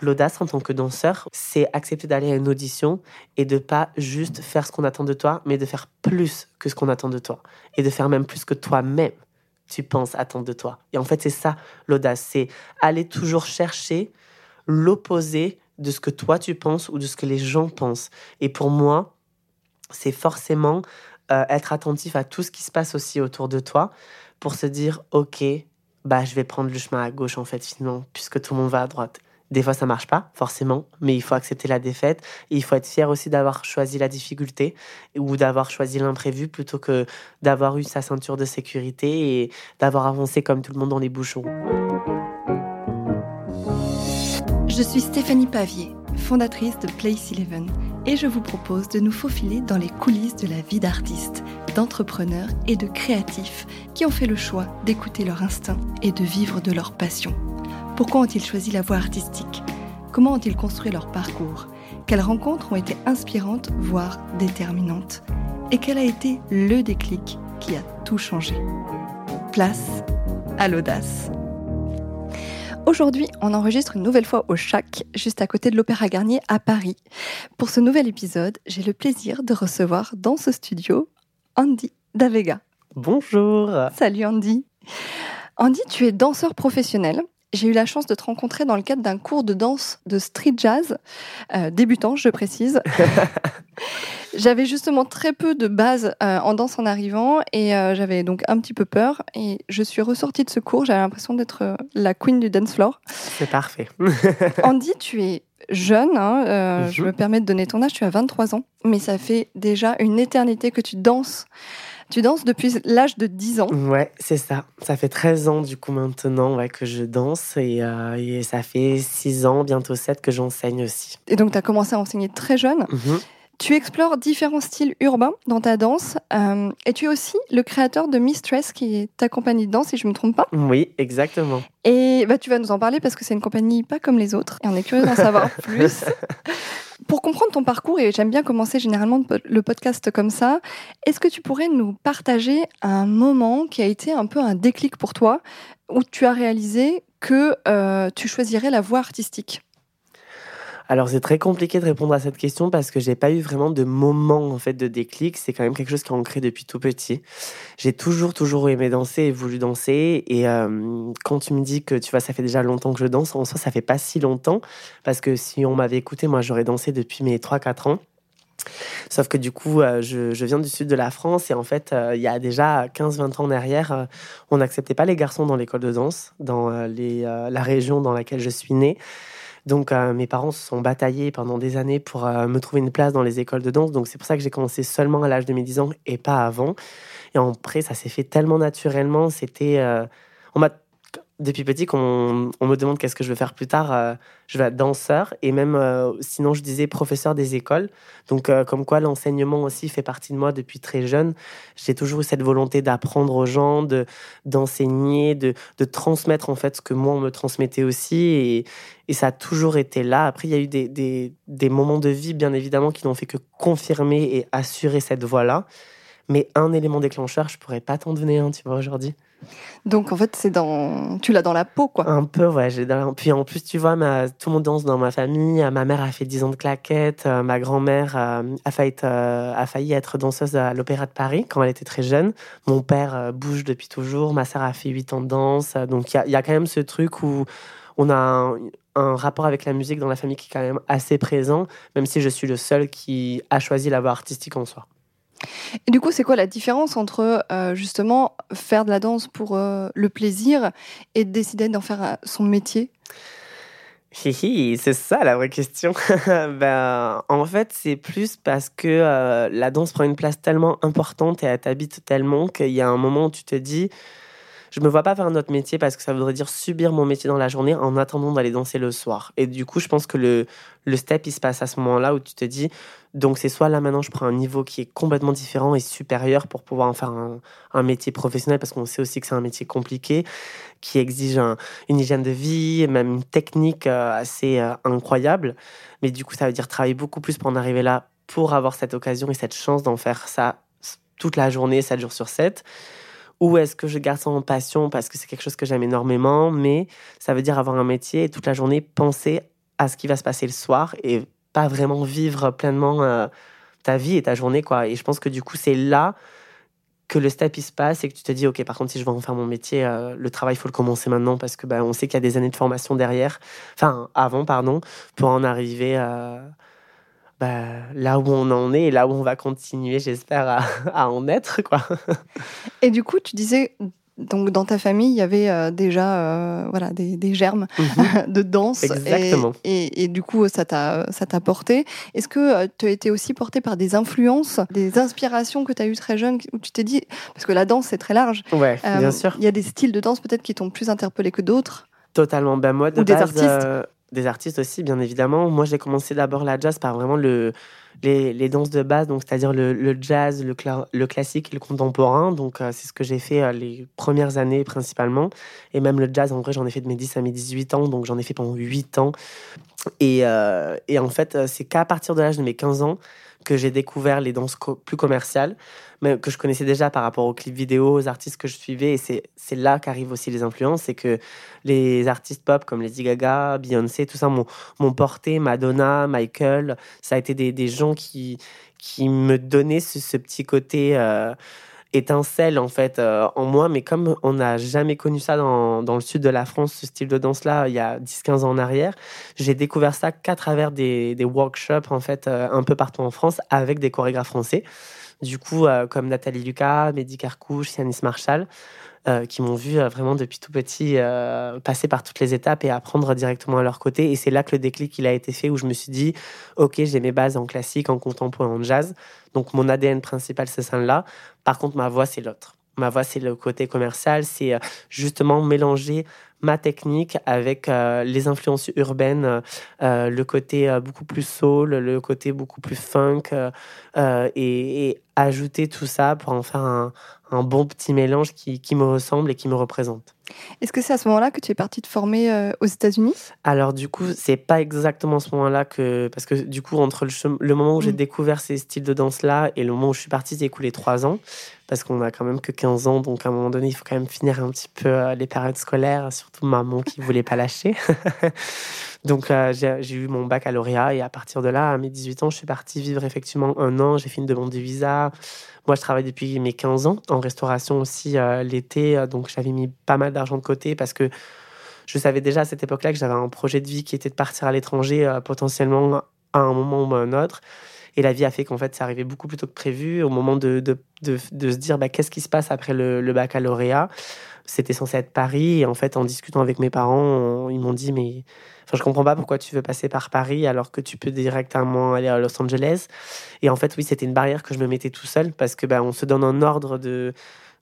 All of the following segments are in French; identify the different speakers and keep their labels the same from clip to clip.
Speaker 1: L'audace en tant que danseur, c'est accepter d'aller à une audition et de pas juste faire ce qu'on attend de toi, mais de faire plus que ce qu'on attend de toi. Et de faire même plus que toi-même tu penses attendre de toi. Et en fait, c'est ça l'audace, c'est aller toujours chercher l'opposé de ce que toi tu penses ou de ce que les gens pensent. Et pour moi, c'est forcément euh, être attentif à tout ce qui se passe aussi autour de toi pour se dire, ok, bah je vais prendre le chemin à gauche en fait finalement, puisque tout le monde va à droite. Des fois, ça marche pas, forcément, mais il faut accepter la défaite. Et il faut être fier aussi d'avoir choisi la difficulté ou d'avoir choisi l'imprévu plutôt que d'avoir eu sa ceinture de sécurité et d'avoir avancé comme tout le monde dans les bouchons.
Speaker 2: Je suis Stéphanie Pavier, fondatrice de Place Eleven, et je vous propose de nous faufiler dans les coulisses de la vie d'artistes, d'entrepreneurs et de créatifs qui ont fait le choix d'écouter leur instinct et de vivre de leur passion. Pourquoi ont-ils choisi la voie artistique? Comment ont-ils construit leur parcours? Quelles rencontres ont été inspirantes, voire déterminantes? Et quel a été le déclic qui a tout changé? Place à l'audace. Aujourd'hui, on enregistre une nouvelle fois au Chac, juste à côté de l'Opéra Garnier à Paris. Pour ce nouvel épisode, j'ai le plaisir de recevoir dans ce studio Andy Davega.
Speaker 1: Bonjour.
Speaker 2: Salut Andy. Andy, tu es danseur professionnel j'ai eu la chance de te rencontrer dans le cadre d'un cours de danse de street jazz, euh, débutant, je précise. j'avais justement très peu de base euh, en danse en arrivant et euh, j'avais donc un petit peu peur. Et je suis ressortie de ce cours, j'avais l'impression d'être la queen du dance floor.
Speaker 1: C'est parfait.
Speaker 2: Andy, tu es jeune, hein, je mhm. me permets de donner ton âge, tu as 23 ans, mais ça fait déjà une éternité que tu danses tu danses depuis l'âge de 10 ans.
Speaker 1: Ouais, c'est ça. Ça fait 13 ans du coup maintenant ouais, que je danse et, euh, ça fait 6 ans, bientôt 7 que j'enseigne aussi.
Speaker 2: Et donc tu as commencé à enseigner très jeune. Mhm. Tu explores différents styles urbains dans ta danse euh, et tu es aussi le créateur de Mistress qui est ta compagnie de danse si je ne me trompe pas.
Speaker 1: Oui, exactement.
Speaker 2: Et bah, tu vas nous en parler parce que c'est une compagnie pas comme les autres et on est curieux d'en savoir plus. Pour comprendre ton parcours, et j'aime bien commencer généralement le podcast comme ça, est-ce que tu pourrais nous partager un moment qui a été un peu un déclic pour toi, où tu as réalisé que euh, tu choisirais la voie artistique?
Speaker 1: Alors c'est très compliqué de répondre à cette question parce que j'ai pas eu vraiment de moment en fait de déclic. C'est quand même quelque chose qui est ancré depuis tout petit. J'ai toujours toujours aimé danser et voulu danser. Et euh, quand tu me dis que tu vois ça fait déjà longtemps que je danse, en soi ça fait pas si longtemps parce que si on m'avait écouté, moi j'aurais dansé depuis mes 3-4 ans. Sauf que du coup, euh, je, viens du sud de la France et en fait, euh, il y a déjà 15-20 ans derrière, on n'acceptait pas les garçons dans l'école de danse, dans la région dans laquelle je suis née. Donc euh, mes parents se sont bataillés pendant des années pour euh, me trouver une place dans les écoles de danse. Donc c'est pour ça que j'ai commencé seulement à l'âge de mes 10 ans et pas avant. Et après, ça s'est fait tellement naturellement. C'était, euh, on m'a depuis petit, qu'on on me demande qu'est-ce que je veux faire plus tard, euh, je veux être danseur et même euh, sinon je disais professeur des écoles. Donc euh, comme quoi l'enseignement aussi fait partie de moi depuis très jeune. J'ai toujours eu cette volonté d'apprendre aux gens, de d'enseigner, de, de transmettre en fait ce que moi on me transmettait aussi et, et ça a toujours été là. Après il y a eu des, des, des moments de vie bien évidemment qui n'ont fait que confirmer et assurer cette voie-là. Mais un élément déclencheur, je pourrais pas t'en donner un, tu vois, aujourd'hui.
Speaker 2: Donc en fait, c'est dans, tu l'as dans la peau, quoi.
Speaker 1: Un peu, ouais. J'ai Puis en plus, tu vois, tout le monde danse dans ma famille. Ma mère a fait 10 ans de claquettes. Euh, ma grand-mère euh, a, failli être, euh, a failli être danseuse à l'Opéra de Paris quand elle était très jeune. Mon père bouge depuis toujours. Ma sœur a fait 8 ans de danse. Donc il y, a quand même ce truc où on a un, un, rapport avec la musique dans la famille qui est quand même assez présent, même si je suis le seul qui a choisi la voie artistique en soi.
Speaker 2: Et du coup, c'est quoi la différence entre euh, justement faire de la danse pour euh, le plaisir et décider d'en faire euh, son métier?
Speaker 1: C'est ça la vraie question. ben, en fait, c'est plus parce que la danse prend une place tellement importante et elle t'habite tellement qu'il y a un moment où tu te dis je me vois pas faire un autre métier parce que ça voudrait dire subir mon métier dans la journée en attendant d'aller danser le soir. Et du coup, je pense que le, le step, il se passe à ce moment-là où tu te dis, donc c'est soit là maintenant, je prends un niveau qui est complètement différent et supérieur pour pouvoir en faire un, un métier professionnel parce qu'on sait aussi que c'est un métier compliqué qui exige une hygiène de vie, même une technique euh, assez euh, incroyable. Mais du coup, ça veut dire travailler beaucoup plus pour en arriver là pour avoir cette occasion et cette chance d'en faire ça toute la journée, 7 jours sur 7 ou est-ce que je garde ça en passion parce que c'est quelque chose que j'aime énormément, mais ça veut dire avoir un métier et toute la journée penser à ce qui va se passer le soir et pas vraiment vivre pleinement euh, ta vie et ta journée. quoi. Et je pense que du coup, c'est là que le step il se passe et que tu te dis, OK, par contre, si je veux en faire mon métier, euh, le travail, il faut le commencer maintenant parce que bah, on sait qu'il y a des années de formation derrière, enfin, avant, pardon, pour en arriver bah, là où on en est et là où on va continuer, j'espère, à, à, en être. Quoi.
Speaker 2: Et du coup, tu disais donc dans ta famille, il y avait euh, déjà euh, voilà des, des germes mhm. de danse.
Speaker 1: Exactement.
Speaker 2: Et, et, du coup, ça t'a porté. Est-ce que euh, tu as été aussi porté par des influences, des inspirations que tu as eues très jeune où tu t'es dit parce que la danse c'est très large.
Speaker 1: Ouais, bien sûr.
Speaker 2: Il y a des styles de danse peut-être qui t'ont plus interpellé que d'autres?
Speaker 1: Totalement. Ben moi de
Speaker 2: Ou
Speaker 1: base,
Speaker 2: des artistes.
Speaker 1: Des artistes aussi, bien évidemment. Moi, j'ai commencé d'abord la jazz par vraiment le les, les, danses de base, donc c'est-à-dire le, le, jazz, le, le, classique et le contemporain. Donc euh, c'est ce que j'ai fait euh, les premières années principalement. Et même le jazz, en vrai, j'en ai fait de mes 10 à mes 18 ans, donc j'en ai fait pendant 8 ans. Et, euh, et en fait, c'est qu'à partir de l'âge de mes 15 ans que j'ai découvert les danses plus commerciales, mais que je connaissais déjà par rapport aux clips vidéo, aux artistes que je suivais. Et c'est là qu'arrivent aussi les influences. C'est que les artistes pop comme Lady Gaga, Beyoncé, tout ça m'ont porté, Madonna, Michael. Ça a été des, des gens qui, qui me donnaient ce, ce petit côté. Euh, étincelle en fait euh, en moi, mais comme on n'a jamais connu ça dans, dans, le sud de la France, ce style de danse-là, il y a 10-15 ans en arrière, j'ai découvert ça qu'à travers des, des, workshops en fait euh, un peu partout en France avec des chorégraphes français. Du coup, euh, comme Nathalie Lucas, Mehdi Carcouche, Yanis Marshall, euh, qui m'ont vu euh, vraiment depuis tout petit euh, passer par toutes les étapes et apprendre directement à leur côté. Et c'est là que le déclic il a été fait où je me suis dit, ok, j'ai mes bases en classique, en contemporain, en jazz. Donc mon ADN principal c'est celle-là. Par contre, ma voix c'est l'autre. Ma voix c'est le côté commercial, c'est justement mélanger ma technique avec les influences urbaines, le côté beaucoup plus soul, le côté beaucoup plus funk, et, et, ajouter tout ça pour en faire un, un bon petit mélange qui, qui, me ressemble et qui me représente.
Speaker 2: Est-ce que c'est à ce moment-là que tu es partie te former euh, aux États-Unis?
Speaker 1: Alors du coup, c'est pas exactement à ce moment-là que parce que du coup entre le, le moment où j'ai mm. découvert ces styles de danse là et le moment où je suis partie, c'est écoulé trois ans parce qu'on a quand même que 15 ans, donc à un moment donné, il faut quand même finir un petit peu euh, les périodes scolaires, surtout maman qui voulait pas lâcher. donc euh, j'ai eu mon baccalauréat et à partir de là, à mes 18 ans, je suis partie vivre effectivement un an. J'ai fait une demande de visa. Moi, je travaille depuis mes 15 ans en restauration aussi euh, l'été, donc j'avais mis pas mal d'argent de côté parce que je savais déjà à cette époque-là que j'avais un projet de vie qui était de partir à l'étranger euh, potentiellement à un moment ou à un autre. Et la vie a fait qu'en fait, ça arrivait beaucoup plus tôt que prévu. Au moment de, de, de, se dire bah, qu'est-ce qui se passe après le baccalauréat, c'était censé être Paris. Et en fait, en discutant avec mes parents, ils m'ont dit mais Enfin, je comprends pas pourquoi tu veux passer par Paris alors que tu peux directement aller à Los Angeles. Et en fait, oui, c'était une barrière que je me mettais tout seul parce que ben, on se donne un ordre de,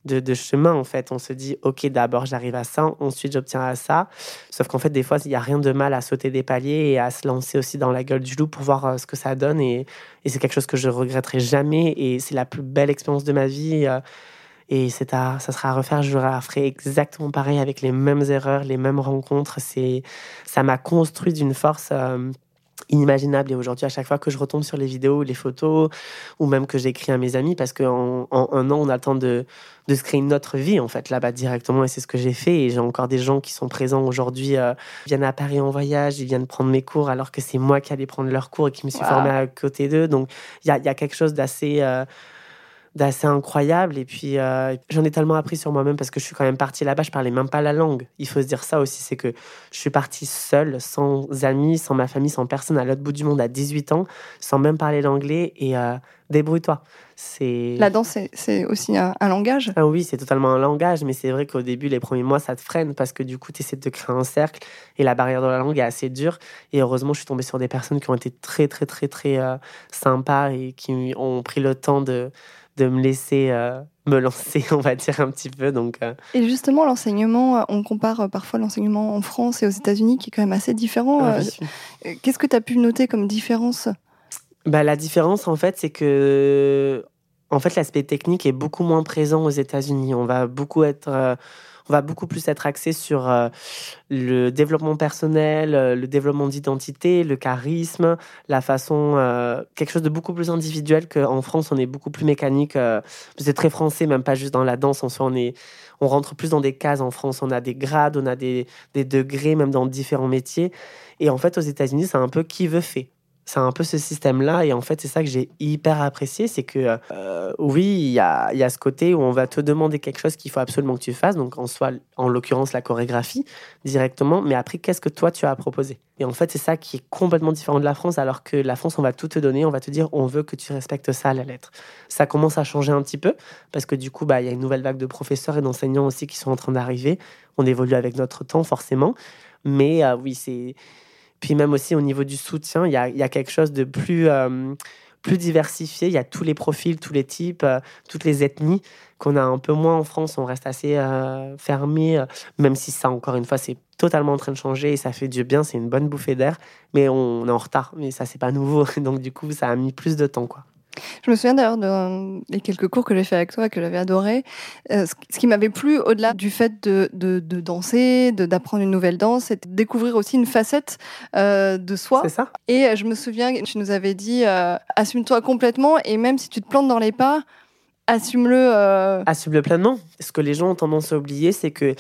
Speaker 1: de, chemin en fait. On se dit ok d'abord j'arrive à ça, ensuite j'obtiens à ça. Sauf qu'en fait des fois il n'y a rien de mal à sauter des paliers et à se lancer aussi dans la gueule du loup pour voir euh, ce que ça donne et, et c'est quelque chose que je regretterai jamais et c'est la plus belle expérience de ma vie. Et c'est à, ça sera à refaire, je ferai exactement pareil avec les mêmes erreurs, les mêmes rencontres. C'est, ça m'a construit d'une force euh, inimaginable. Et aujourd'hui, à chaque fois que je retombe sur les vidéos, les photos, ou même que j'écris à mes amis, parce qu'en en, un an, on a le temps de, de se créer une autre vie, en fait, là-bas directement. Et c'est ce que j'ai fait. Et j'ai encore des gens qui sont présents aujourd'hui, euh, viennent à Paris en voyage, ils viennent prendre mes cours, alors que c'est moi qui allais prendre leurs cours et qui me suis wow. formée à côté d'eux. Donc, il y a, y a, quelque chose d'assez. Euh, d'assez incroyable. Et puis, euh, j'en ai tellement appris sur moi-même parce que je suis quand même partie là-bas, je parlais même pas la langue. Il faut se dire ça aussi, c'est que je suis partie seule, sans amis, sans ma famille, sans personne, à l'autre bout du monde à 18 ans, sans même parler l'anglais. Et euh, débrouille-toi. C'est...
Speaker 2: La danse, c'est aussi un, un, langage
Speaker 1: ah Oui, c'est totalement un langage, mais c'est vrai qu'au début, les premiers mois, ça te freine parce que du coup, tu essaies de créer un cercle et la barrière de la langue est assez dure. Et heureusement, je suis tombée sur des personnes qui ont été très, très, très, très euh, sympas et qui ont pris le temps de, de me laisser euh, me lancer, on va dire un petit peu. Donc, euh...
Speaker 2: Et justement, l'enseignement, euh, on compare parfois l'enseignement en France et aux États-Unis, qui est quand même assez différent.
Speaker 1: Ah, oui.
Speaker 2: Qu'est-ce que tu as pu noter comme différence?
Speaker 1: Bah, La différence, en fait, c'est que en fait, l'aspect technique est beaucoup moins présent aux États-Unis. On va beaucoup être on va beaucoup plus être axé sur euh, le développement personnel, euh, le développement d'identité, le charisme, la façon, euh, quelque chose de beaucoup plus individuel qu'en France, on est beaucoup plus mécanique. c'est très français, même pas juste dans la danse. En soi, on est, on rentre plus dans des cases en France. On a des grades, on a des, des degrés, même dans différents métiers. Et en fait, aux États-Unis, c'est un peu qui veut fait c'est un peu ce système-là. Et en fait, c'est ça que j'ai hyper apprécié. C'est que, euh, oui, il y a, y a, ce côté où on va te demander quelque chose qu'il faut absolument que tu fasses. Donc, en soit, en l'occurrence, la chorégraphie directement. Mais après, qu'est-ce que toi, tu as à proposer? Et en fait, c'est ça qui est complètement différent de la France. Alors que la France, on va tout te donner. On va te dire, on veut que tu respectes ça à la lettre. Ça commence à changer un petit peu. Parce que du coup, bah, il y a une nouvelle vague de professeurs et d'enseignants aussi qui sont en train d'arriver. On évolue avec notre temps, forcément. Mais euh, oui, c'est puis même aussi au niveau du soutien, il y a, quelque chose de plus, euh, plus diversifié. Il y a tous les profils, tous les types, euh, toutes les ethnies qu'on a un peu moins en France. On reste assez euh, fermé, même si ça, encore une fois, c'est totalement en train de changer et ça fait du bien. C'est une bonne bouffée d'air, mais on est en retard. Mais ça, c'est pas nouveau. Donc du coup, ça a mis plus de temps, quoi.
Speaker 2: Je me souviens d'ailleurs des quelques cours que j'ai fait avec toi, que j'avais adoré. Euh, ce qui m'avait plu, au-delà du fait de, de, de danser, d'apprendre une nouvelle danse, c'était de découvrir aussi une facette euh, de soi.
Speaker 1: C'est ça.
Speaker 2: Et euh, je me souviens, tu nous avais dit, assume-toi complètement, et même si tu te plantes dans les pas, assume-le.
Speaker 1: Assume-le pleinement. Ce que les gens ont tendance à oublier, c'est que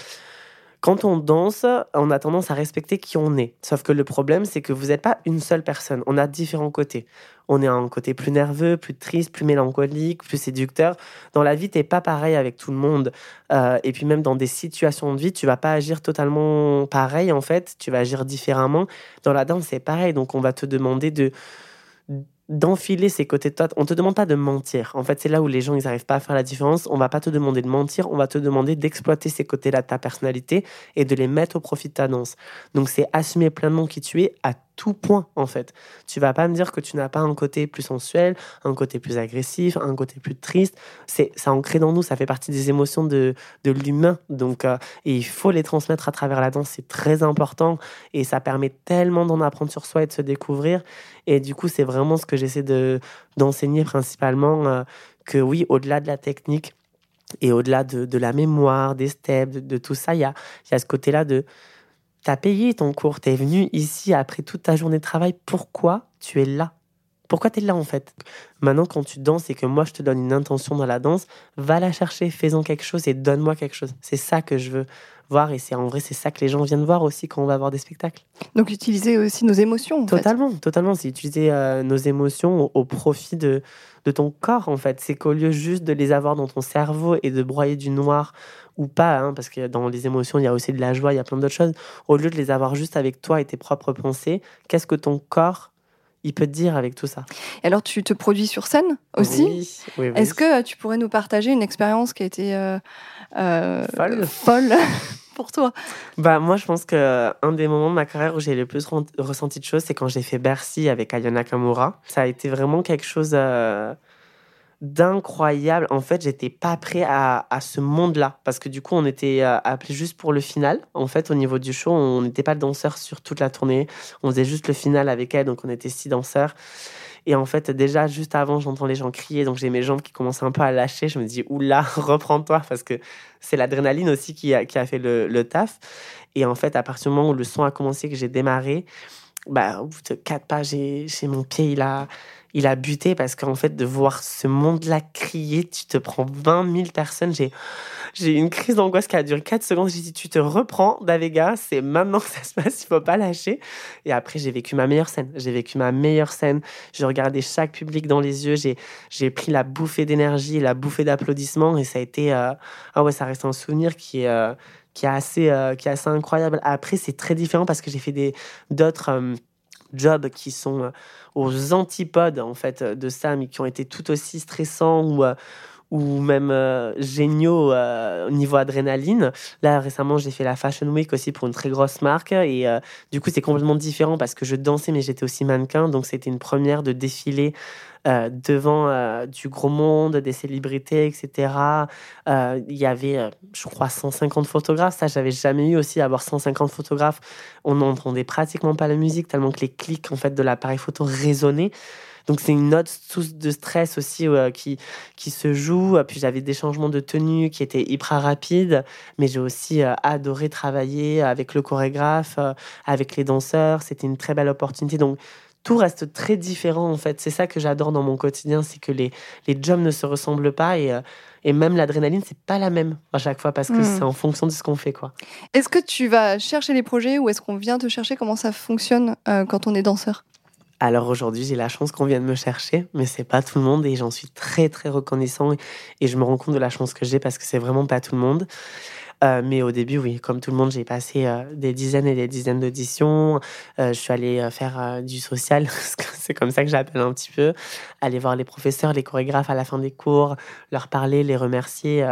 Speaker 1: quand on danse, on a tendance à respecter qui on est. Sauf que le problème, c'est que vous n'êtes pas une seule personne. On a différents côtés. On est un côté plus nerveux, plus triste, plus mélancolique, plus séducteur. Dans la vie, tu n'es pas pareil avec tout le monde. Euh, et puis même dans des situations de vie, tu vas pas agir totalement pareil en fait. Tu vas agir différemment. Dans la danse, c'est pareil. Donc on va te demander de d'enfiler ces côtés de toi. On te demande pas de mentir. En fait, c'est là où les gens ils n'arrivent pas à faire la différence. On va pas te demander de mentir, on va te demander d'exploiter ces côtés-là de ta personnalité et de les mettre au profit de ta danse. Donc c'est assumer pleinement qui tu es à tout point en fait. Tu vas pas me dire que tu n'as pas un côté plus sensuel, un côté plus agressif, un côté plus triste. C'est ça ancré dans nous, ça fait partie des émotions de, de l'humain. Donc euh, il faut les transmettre à travers la danse, c'est très important et ça permet tellement d'en apprendre sur soi et de se découvrir. Et du coup, c'est vraiment ce que j'essaie de d'enseigner principalement euh, que oui, au-delà de la technique et au-delà de, de, la mémoire, des steps, de, de tout ça, il y a, y a ce côté-là de tu as payé ton cours, tu es venu ici après toute ta journée de travail, pourquoi tu es là? Pourquoi tu es là en fait? Maintenant, quand tu danses et que moi je te donne une intention dans la danse, va la chercher, fais-en quelque chose et donne-moi quelque chose. C'est ça que je veux voir et c'est en vrai c'est ça que les gens viennent voir aussi quand on va voir des spectacles.
Speaker 2: Donc utiliser aussi nos émotions.
Speaker 1: totalement, totalement. C'est utiliser euh, nos émotions au, profit de, de ton corps en fait. C'est qu'au lieu juste de les avoir dans ton cerveau et de broyer du noir ou pas, hein, parce que dans les émotions, il y a aussi de la joie, il y a plein d'autres choses. Au lieu de les avoir juste avec toi et tes propres pensées, qu'est-ce que ton corps il peut te dire avec tout ça.
Speaker 2: Et alors, tu te produis sur scène aussi?
Speaker 1: Oui,
Speaker 2: Est-ce que euh, tu pourrais nous partager une expérience qui a été euh,
Speaker 1: euh, folle,
Speaker 2: folle pour toi?
Speaker 1: Bah moi, je pense que un des moments de ma carrière où j'ai le plus ressenti de choses, c'est quand j'ai fait Bercy avec Ayana Kamura. Ça a été vraiment quelque chose d'incroyable. En fait, j'étais pas prêt à, à ce monde-là parce que du coup, on était euh, appelé juste pour le final. En fait, au niveau du show, on n'était pas danseur sur toute la tournée. On faisait juste le final avec elle, donc on était six danseurs. Et en fait, déjà, juste avant, j'entends les gens crier, donc j'ai mes jambes qui commencent un peu à lâcher. Je me dis, oula, reprends-toi, parce que c'est l'adrénaline aussi qui a, qui a fait le, le, taf. Et en fait, à partir du moment où le son a commencé, que j'ai démarré, bah, au bout de quatre pas, j'ai mon pied, il a, il a buté parce qu'en fait, de voir ce monde-là crier, tu te prends 20 000 personnes. J'ai, j'ai une crise d'angoisse qui a duré 4 secondes. J'ai dit, tu te reprends, Davega, c'est maintenant que ça se passe, il faut pas lâcher. Et après, j'ai vécu ma meilleure scène. J'ai vécu ma meilleure scène. J'ai regardé chaque public dans les yeux. J'ai, j'ai pris la bouffée d'énergie, la bouffée d'applaudissements. Et ça a été, euh, ah ouais, ça reste un souvenir qui est, euh, qui est assez, euh, qui est assez incroyable. Après, c'est très différent parce que j'ai fait des, d'autres, jobs qui sont aux antipodes en fait de mais qui ont été tout aussi stressants ou euh, ou même euh, géniaux au niveau adrénaline. Là, récemment, j'ai fait la Fashion Week aussi pour une très grosse marque. Et du coup, c'est complètement différent parce que je dansais, mais j'étais aussi mannequin. Donc, c'était une première de défiler euh, devant euh, du gros monde, des célébrités, etc. Euh, il y avait, je crois, 150 photographes. Ça, j'avais jamais eu aussi avoir 150 photographes. On n'entendait pratiquement pas la musique tellement que les clics en fait de l'appareil photo résonnaient. Donc c'est une autre source de stress aussi qui, qui se joue. Puis j'avais des changements de tenue qui étaient hyper rapides, mais j'ai aussi adoré travailler avec le chorégraphe, avec les danseurs. C'était une très belle opportunité. Donc tout reste très différent en fait. C'est ça que j'adore dans mon quotidien, c'est que les, les jobs ne se ressemblent pas et, euh, et même l'adrénaline, c'est pas la même à chaque fois parce que hmm. c'est en fonction de ce qu'on fait. quoi.
Speaker 2: Est-ce que tu vas chercher les projets ou est-ce qu'on vient te chercher? Comment ça fonctionne euh, quand on est danseur?
Speaker 1: Alors aujourd'hui, j'ai la chance qu'on vienne me chercher, mais c'est pas tout le monde et j'en suis très très reconnaissant et je me rends compte de la chance que j'ai parce que c'est vraiment pas tout le monde. Euh, mais au début, oui, comme tout le monde, j'ai passé euh, des dizaines et des dizaines d'auditions. Euh, je suis allée faire du social, c'est comme ça que j'appelle un petit peu. Aller voir les professeurs, les chorégraphes à la fin des cours, leur parler, les remercier.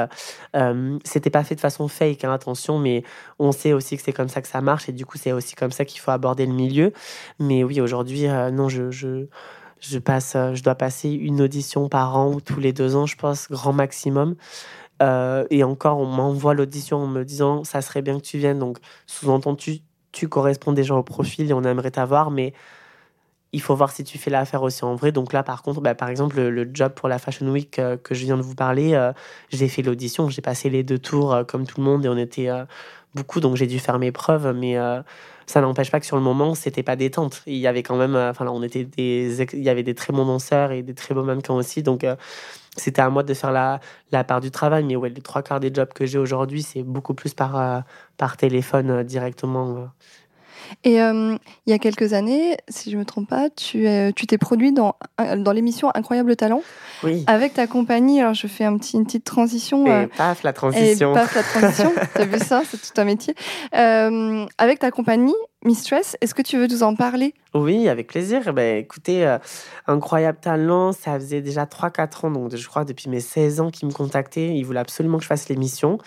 Speaker 1: C'était pas fait de façon fake, hein, attention, mais on sait aussi que c'est comme ça que ça marche et du coup, c'est aussi comme ça qu'il faut aborder le milieu. Mais oui, aujourd'hui, non, je, je passe, je dois passer une audition par an ou tous les deux ans, je pense, grand maximum. Euh, et encore, on m'envoie l'audition en me disant ça serait bien que tu viennes. Donc, sous-entendu, tu, corresponds déjà au profil et on aimerait t'avoir, mais il faut voir si tu fais l'affaire aussi en vrai. Donc là, par contre, bah, par exemple, le, job pour la Fashion Week euh, que je viens de vous parler, euh, j'ai fait l'audition, j'ai passé les deux tours comme tout le monde et on était beaucoup, donc j'ai dû faire mes preuves, mais ça n'empêche pas que sur le moment, c'était pas détente. Il y avait quand même, enfin là, on était des, il y avait des très bons danseurs et des très beaux mannequins aussi, donc c'était à moi de faire la, la part du travail. Mais ouais, les trois quarts des jobs que j'ai aujourd'hui, c'est beaucoup plus par, euh, par téléphone euh, directement. Euh.
Speaker 2: Et il y a quelques années, si je ne me trompe pas, tu tu t'es produit dans, dans l'émission Incroyable Talent.
Speaker 1: Oui.
Speaker 2: Avec ta compagnie. Alors, je fais un petit, une petite transition.
Speaker 1: Et paf, la transition.
Speaker 2: Et paf, la transition. tu as vu ça? C'est tout un métier. avec ta compagnie, Mistress, est-ce que tu veux nous en parler?
Speaker 1: Oui, avec plaisir. Ben, écoutez, euh, Incroyable Talent, ça faisait déjà 3-4 ans, donc je crois depuis mes 16 ans qu'ils me contactaient. Ils voulaient absolument que je fasse l'émission.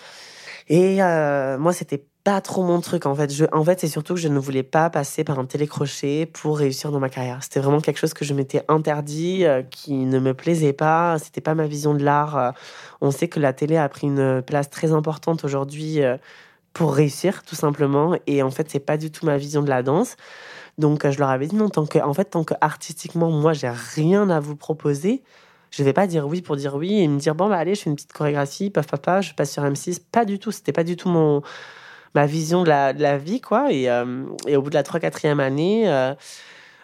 Speaker 1: Et euh, moi, c'était pas trop mon truc en fait. Je, en fait, c'est surtout que je ne voulais pas passer par un télécrochet pour réussir dans ma carrière. C'était vraiment quelque chose que je m'étais interdit, euh, qui ne me plaisait pas. C'était pas ma vision de l'art. on sait que la télé a pris une place très importante aujourd'hui pour réussir, tout simplement. Et en fait, c'est pas du tout ma vision de la danse. Donc, je leur avais dit non, tant que, en fait, tant que artistiquement, moi, j'ai rien à vous proposer, je vais pas dire oui pour dire oui et me dire bon, bah allez, je fais une petite chorégraphie, paf, papa, je passe sur M6. Pas du tout. C'était pas du tout mon, ma vision de la, vie, quoi. Et, euh, au bout de la 3-4e année, euh,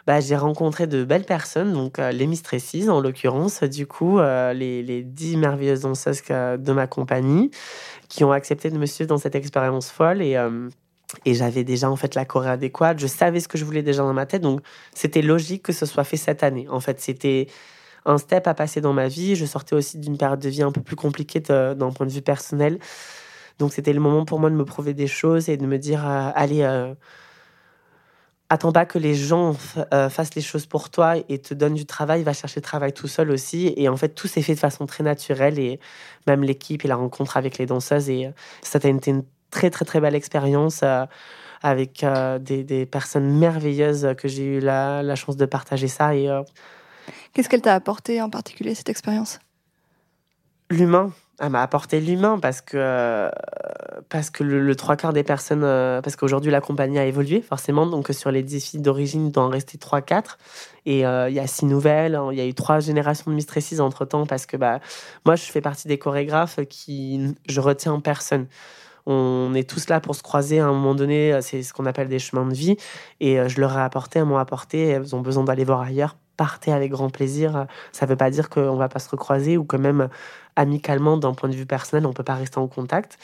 Speaker 1: bah, j'ai rencontré de belles personnes, donc euh, les Mistresses en l'occurrence, du coup, les, les 10 merveilleuses danseuses de ma compagnie qui ont accepté de me suivre dans cette expérience folle et et j'avais déjà en fait la choré adéquate. Je savais ce que je voulais déjà dans ma tête, donc c'était logique que ce soit fait cette année. En fait, c'était un step à passer dans ma vie. Je sortais aussi d'une période de vie un peu plus compliquée d'un point de vue personnel. Donc c'était le moment pour moi de me prouver des choses et de me dire euh, allez, euh, attends pas que les gens euh, fassent les choses pour toi et te donnent du travail, va chercher le travail tout seul aussi. Et en fait, tout s'est fait de façon très naturelle et même l'équipe et la rencontre avec les danseuses. Et ça a été une très, très, très belle expérience avec des, des, personnes merveilleuses que j'ai eu la, la, chance de partager ça. Et
Speaker 2: Qu'est-ce qu'elle t'a apporté en particulier, cette expérience?
Speaker 1: L'humain elle m'a apporté l'humain parce que, parce que le, trois quarts des personnes, euh, parce qu'aujourd'hui la compagnie a évolué forcément, donc sur les dix filles d'origine, il doit en rester trois, quatre. Et euh, il y a six nouvelles, hein. il y a eu trois générations de mistresses entre temps parce que bah, moi je fais partie des chorégraphes qui je retiens en personne. On est tous là pour se croiser à un moment donné, c'est ce qu'on appelle des chemins de vie. Et euh, je leur ai apporté, elles m'ont apporté, elles ont besoin d'aller voir ailleurs partez avec grand plaisir. Ça ne veut pas dire qu'on ne va pas se recroiser ou que même amicalement, d'un point de vue personnel, on ne peut pas rester en contact.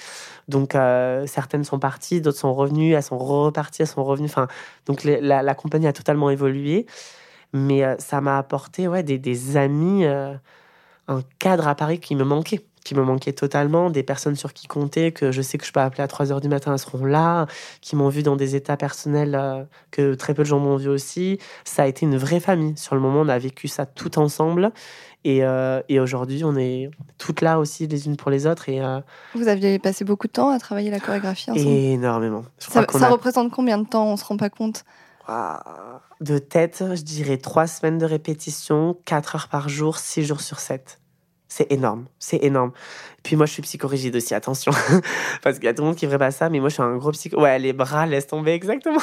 Speaker 1: Donc, euh, certaines sont parties, d'autres sont revenues, elles sont reparties, elles sont revenues. Enfin, donc, la, compagnie a totalement évolué. Mais euh, ça m'a apporté ouais, des, amis, euh, un cadre à Paris qui me manquait qui me manquait totalement, des personnes sur qui compter, que je sais que je peux appeler à 3 heures du matin, elles seront là, qui m'ont vu dans des états personnels euh, que très peu de gens m'ont vu aussi. Ça a été une vraie famille. Sur le moment, on a vécu ça tout ensemble. Et, euh, et aujourd'hui, on est toutes là aussi les unes pour les autres. Et, euh,
Speaker 2: Vous aviez passé beaucoup de temps à travailler la chorégraphie ensemble?
Speaker 1: Énormément.
Speaker 2: ça, représente combien de temps? On ne se rend pas compte?
Speaker 1: De tête, je dirais trois semaines de répétition, 4 heures par jour, 6 jours sur 7. C'est énorme, c'est énorme. Puis moi, je suis psychorigide aussi, attention. Parce qu'il y a tout le monde qui ne pas ça, mais moi, je suis un gros psycho. Ouais, les bras, laisse tomber, exactement.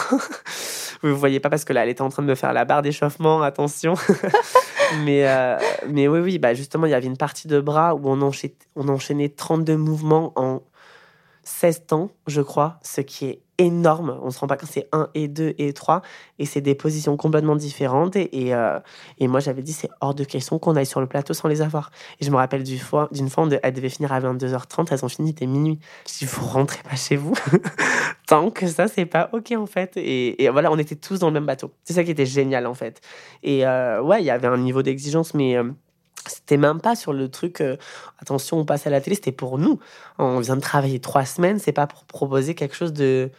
Speaker 1: Vous voyez pas parce que là, elle était en train de me faire la barre d'échauffement, attention. mais, euh, mais oui, oui, bah justement, il y avait une partie de bras où on enchaînait, on enchaînait 32 mouvements en 16 temps, je crois, ce qui est énorme. On se rend pas compte, c'est 1 et 2 et 3. Et c'est des positions complètement différentes. Et, et, euh, et moi, j'avais dit, c'est hors de question qu'on aille sur le plateau sans les avoir. Et je me rappelle d'une fois, d'une fois, finir à 22h30, elles ont fini, c'était minuit. Je dis, vous rentrez pas chez vous. Tant que ça, c'est pas OK, en fait. Et, et, voilà, on était tous dans le même bateau. C'est ça qui était génial, en fait. Et euh, ouais, il y avait un niveau d'exigence, mais... Euh, c'était même pas sur le truc, euh, attention, on passe à la télé, c'était pour nous. On vient de travailler trois semaines, c'est pas pour proposer quelque chose de,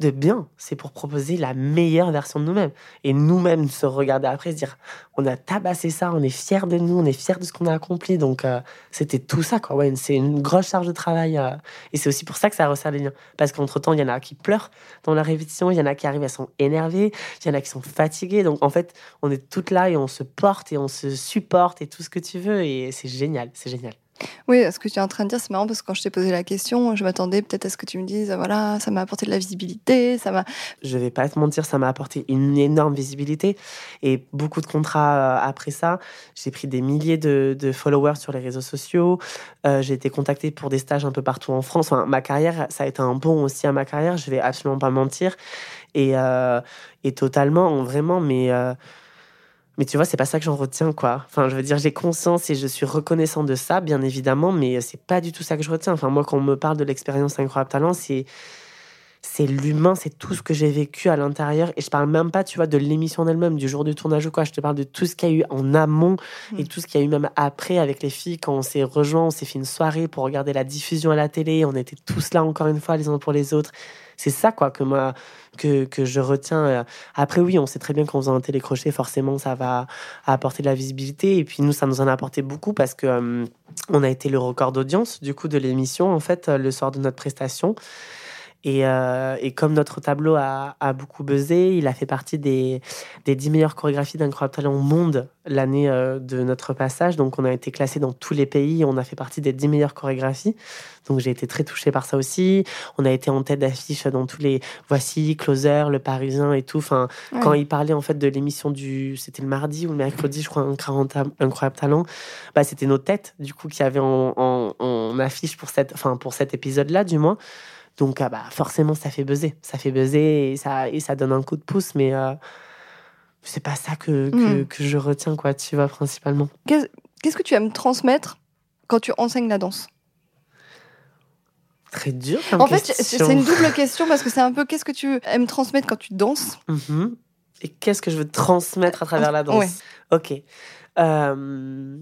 Speaker 1: de bien, c'est pour proposer la meilleure version de nous-mêmes. Et nous-mêmes se regarder après, se dire, on a tabassé ça, on est fiers de nous, on est fiers de ce qu'on a accompli. Donc, euh, c'était tout ça, quoi. C'est une grosse charge de travail. Euh, et c'est aussi pour ça que ça resserre les liens. Parce qu'entre-temps, il y en a qui pleurent dans la répétition, il y en a qui arrivent, elles sont énervées, il y en a qui sont fatiguées. Donc, en fait, on est toutes là et on se porte et on se supporte et tout ce que tu veux. Et c'est génial, c'est génial.
Speaker 2: Oui, ce que tu es en train de dire, c'est marrant parce que quand je t'ai posé la question, je m'attendais peut-être à ce que tu me dises, voilà, ça m'a apporté de la visibilité, ça m'a.
Speaker 1: Je vais pas te mentir, ça m'a apporté une énorme visibilité et beaucoup de contrats euh, après ça. J'ai pris des milliers de, followers sur les réseaux sociaux. Euh, j'ai été contactée pour des stages un peu partout en France. ma carrière, ça a été un bon aussi à ma carrière. Je vais absolument pas mentir et, euh, et totalement, vraiment, mais mais tu vois, c'est pas ça que j'en retiens, quoi. Enfin, je veux dire, j'ai conscience et je suis reconnaissant de ça, bien évidemment, mais c'est pas du tout ça que je retiens. Enfin, moi, quand on me parle de l'expérience incroyable talent, c'est c'est l'humain, c'est tout ce que j'ai vécu à l'intérieur. Et je parle même pas, tu vois, de l'émission elle-même, du jour du tournage ou quoi. Je te parle de tout ce qu'il y a eu en amont et mm. tout ce qu'il y a eu même après avec les filles. Quand on s'est rejoints, on s'est fait une soirée pour regarder la diffusion à la télé. On était tous là encore une fois, les uns pour les autres c'est ça quoi que moi que, que je retiens. Euh. Après oui, on sait très bien qu'en faisant un télécrochet, forcément ça va apporter de la visibilité et puis nous ça nous en a apporté beaucoup parce que euh, on a été le record d'audience du coup de l'émission en fait le soir de notre prestation. Et, euh, et, comme notre tableau a, a, beaucoup buzzé, il a fait partie des, des 10 meilleures chorégraphies d'incroyable talent au monde l'année euh, de notre passage. Donc, on a été classé dans tous les pays. On a fait partie des 10 meilleures chorégraphies. Donc, j'ai été très touchée par ça aussi. On a été en tête d'affiche dans tous les Voici, Closer, Le Parisien et tout. Enfin, quand il parlait en fait de l'émission du. C'était le mardi ou le mercredi, je crois, Incroyable Talent. Bah, c'était nos têtes, du coup, qui avaient en, en, en affiche pour, cette, enfin, pour cet épisode-là, du moins. Donc, ah bah, forcément, ça fait buzzer. Ça fait buzzer et ça, et ça donne un coup de pouce, mais euh, c'est pas ça que, que, hmm. que, je retiens, quoi, tu vois, principalement.
Speaker 2: Qu'est-ce que tu aimes transmettre quand tu enseignes la danse?
Speaker 1: Très dur.
Speaker 2: en fait, c'est une double question parce que c'est un peu qu'est-ce que tu aimes transmettre quand tu danses?
Speaker 1: Mm-hmm. Et qu'est-ce que je veux transmettre à travers la danse? Ok. Euh,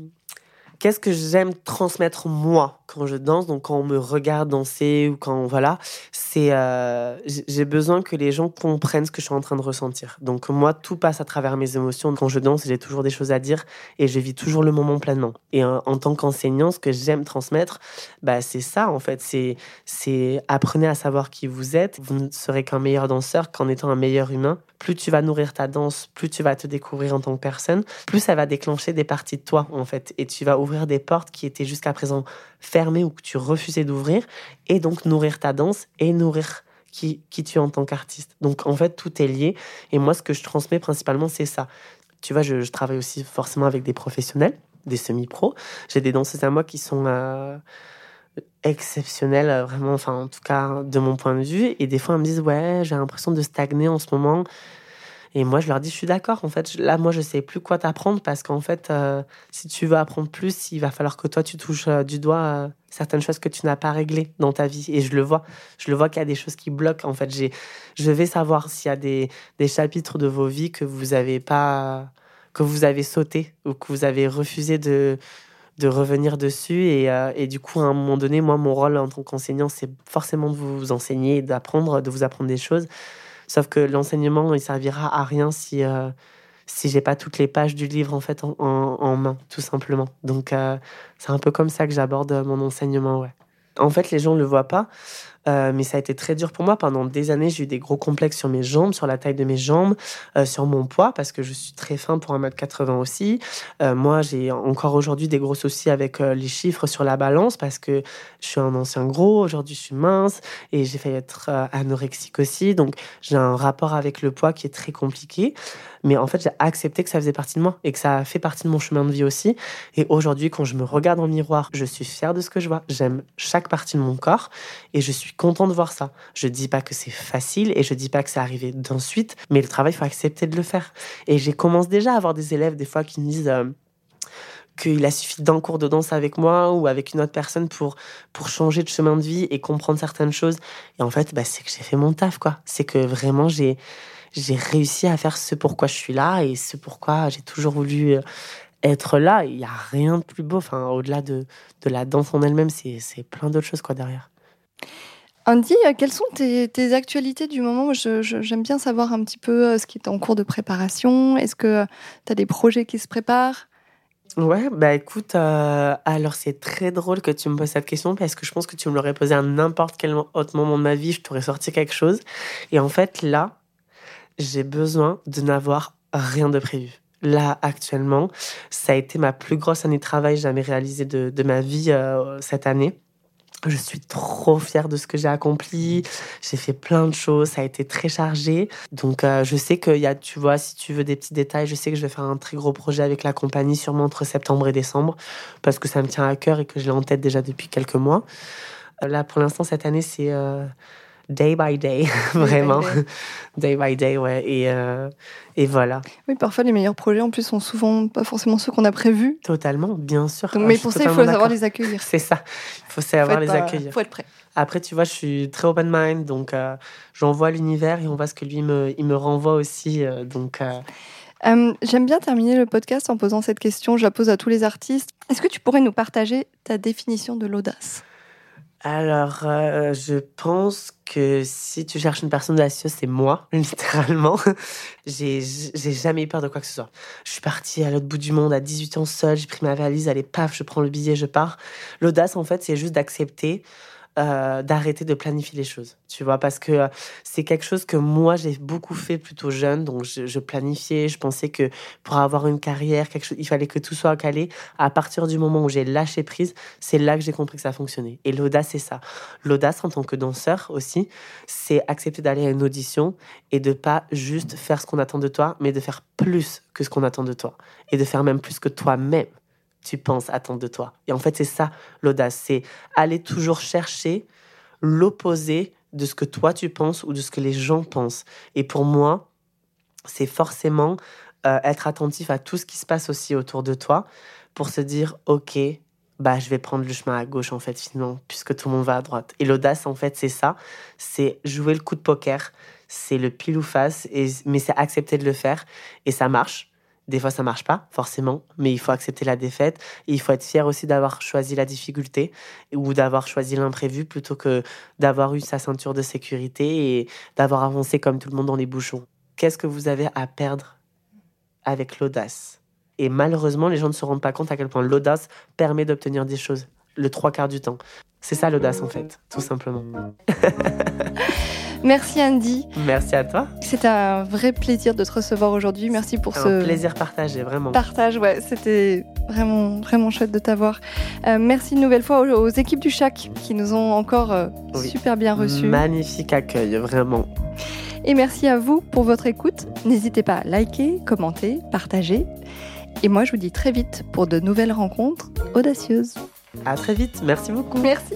Speaker 1: qu'est-ce que j'aime transmettre moi? Quand je danse donc quand on me regarde danser ou quand voilà c'est euh, j'ai besoin que les gens comprennent ce que je suis en train de ressentir. Donc moi tout passe à travers mes émotions. Quand je danse j'ai toujours des choses à dire et je vis toujours le moment pleinement. Et en, tant qu'enseignant ce que j'aime transmettre bah c'est ça en fait. C'est c'est apprenez à savoir qui vous êtes. Vous ne serez qu'un meilleur danseur qu'en étant un meilleur humain. Plus tu vas nourrir ta danse plus tu vas te découvrir en tant que personne plus ça va déclencher des parties de toi en fait. Et tu vas ouvrir des portes qui étaient jusqu'à présent fermées ou que tu refusais d'ouvrir, et donc nourrir ta danse et nourrir qui, qui tu es en tant qu'artiste. Donc en fait, tout est lié. Et moi, ce que je transmets principalement, c'est ça. Tu vois, je, travaille aussi forcément avec des professionnels, des semi-pros. J'ai des danseuses à moi qui sont euh, exceptionnelles, vraiment, enfin en tout cas de mon point de vue. Et des fois, elles me disent, ouais, j'ai l'impression de stagner en ce moment. Et moi, je leur dis, je suis d'accord. En fait, là, moi, je sais plus quoi t'apprendre parce qu'en fait, euh, si tu veux apprendre plus, il va falloir que toi, tu touches euh, du doigt euh, certaines choses que tu n'as pas réglées dans ta vie. Et je le vois. Je le vois qu'il y a des choses qui bloquent. En fait, je vais savoir s'il y a des, chapitres de vos vies que vous avez pas, que vous avez sauté ou que vous avez refusé de, revenir dessus. Et, du coup, à un moment donné, moi, mon rôle en tant qu'enseignant, c'est forcément de vous enseigner, d'apprendre, de vous apprendre des choses. Sauf que l'enseignement, il servira à rien si euh, si j'ai pas toutes les pages du livre en fait en, en, main, tout simplement. Donc euh, c'est un peu comme ça que j'aborde mon enseignement, ouais. En fait, les gens ne le voient pas, Euh, mais ça a été très dur pour moi. Pendant des années, j'ai eu des gros complexes sur mes jambes, sur la taille de mes jambes, euh, sur mon poids, parce que je suis très fin pour 1m80 aussi. Euh, moi, j'ai encore aujourd'hui des gros soucis avec les chiffres sur la balance, parce que je suis un ancien gros, aujourd'hui je suis mince, et j'ai failli être anorexique aussi. Donc j'ai un rapport avec le poids qui est très compliqué. Mais en fait, j'ai accepté que ça faisait partie de moi et que ça a fait partie de mon chemin de vie aussi. Et aujourd'hui, quand je me regarde le miroir, je suis fière de ce que je vois. J'aime chaque partie de mon corps et je suis contente de voir ça. Je dis pas que c'est facile et je dis pas que c'est arrivé d'ensuite, mais le travail, il faut accepter de le faire. Et j'ai commencé déjà à avoir des élèves des fois qui me disent euh, qu'il a suffi d'un cours de danse avec moi ou avec une autre personne pour, pour changer de chemin de vie et comprendre certaines choses. Et en fait, bah, c'est que j'ai fait mon taf, quoi. C'est que vraiment, j'ai, j'ai réussi à faire ce pourquoi je suis là et ce pourquoi j'ai toujours voulu euh, être là. Il n'y a rien de plus beau. Enfin, au-delà de, de la danse en elle-même, c'est, c'est plein d'autres choses, quoi, derrière.
Speaker 2: Andy, euh, quelles sont tes, actualités du moment? J'aime bien savoir un petit peu euh, ce qui est en cours de préparation. Est-ce que tu as des projets qui se préparent?
Speaker 1: Ouais, bah écoute, alors c'est très drôle que tu me poses cette question parce que je pense que tu me l'aurais posé à n'importe quel autre moment de ma vie, je t'aurais sorti quelque chose. Et en fait, là, j'ai besoin de n'avoir rien de prévu. Là, actuellement, ça a été ma plus grosse année de travail jamais réalisée de, ma vie euh, cette année. Je suis trop fière de ce que j'ai accompli. J'ai fait plein de choses. Ça a été très chargé. Donc, euh, je sais qu'il y a, tu vois, si tu veux des petits détails, je sais que je vais faire un très gros projet avec la compagnie, sûrement entre septembre et décembre, parce que ça me tient à cœur et que je l'ai en tête déjà depuis quelques mois. Là, pour l'instant, cette année, c'est euh, day by day, vraiment. Day by day, ouais. Et, euh, et voilà.
Speaker 2: Oui, parfois les meilleurs projets en plus sont souvent pas forcément ceux qu'on a prévus.
Speaker 1: Totalement, bien sûr.
Speaker 2: mais pour ça, il faut savoir les accueillir.
Speaker 1: C'est ça. Il faut savoir les accueillir.
Speaker 2: Il faut être prêt.
Speaker 1: Après, tu vois, je suis très open mind, donc euh, j'envoie l'univers et on voit ce que lui me, il me renvoie aussi. Euh, donc.
Speaker 2: J'aime bien terminer le podcast en posant cette question. Je la pose à tous les artistes. Est-ce que tu pourrais nous partager ta définition de l'audace?
Speaker 1: Alors, euh, je pense que si tu cherches une personne audacieuse, c'est moi, littéralement. j'ai, jamais eu peur de quoi que ce soit. Je suis partie à l'autre bout du monde à 18 ans seule, j'ai pris ma valise, allez, paf, je prends le billet, je pars. L'audace, en fait, c'est juste d'accepter euh, d'arrêter de planifier les choses, tu vois, parce que euh, c'est quelque chose que moi j'ai beaucoup fait plutôt jeune, donc je, planifiais, je pensais que pour avoir une carrière, quelque chose, il fallait que tout soit calé. À partir du moment où j'ai lâché prise, c'est là que j'ai compris que ça fonctionnait. Et l'audace, c'est ça. L'audace en tant que danseur aussi, c'est accepter d'aller à une audition et de pas juste faire ce qu'on attend de toi, mais de faire plus que ce qu'on attend de toi et de faire même plus que toi-même tu penses attendre de toi. Et en fait, c'est ça l'audace, c'est aller toujours chercher l'opposé de ce que toi tu penses ou de ce que les gens pensent. Et pour moi, c'est forcément euh, être attentif à tout ce qui se passe aussi autour de toi pour se dire, ok, bah je vais prendre le chemin à gauche en fait finalement, puisque tout le monde va à droite. Et l'audace en fait c'est ça, c'est jouer le coup de poker, c'est le pile ou face, mais c'est accepter de le faire et ça marche. Des fois, ça marche pas, forcément, mais il faut accepter la défaite. Et il faut être fier aussi d'avoir choisi la difficulté ou d'avoir choisi l'imprévu plutôt que d'avoir eu sa ceinture de sécurité et d'avoir avancé comme tout le monde dans les bouchons. Qu'est-ce que vous avez à perdre avec l'audace? Et malheureusement, les gens ne se rendent pas compte à quel point l'audace permet d'obtenir des choses le trois quarts du temps. C'est ça l'audace en fait, tout simplement.
Speaker 2: Merci Andy.
Speaker 1: Merci à toi.
Speaker 2: C'était un vrai plaisir de te recevoir aujourd'hui. Merci pour ce
Speaker 1: plaisir partagé, vraiment.
Speaker 2: Partage, ouais, c'était vraiment vraiment chouette de t'avoir. Euh, merci une nouvelle fois aux, équipes du Chac qui nous ont encore euh, super bien reçus.
Speaker 1: Magnifique accueil, vraiment.
Speaker 2: Et merci à vous pour votre écoute. N'hésitez pas à liker, commenter, partager. Et moi, je vous dis très vite pour de nouvelles rencontres audacieuses.
Speaker 1: À très vite. Merci beaucoup.
Speaker 2: Merci.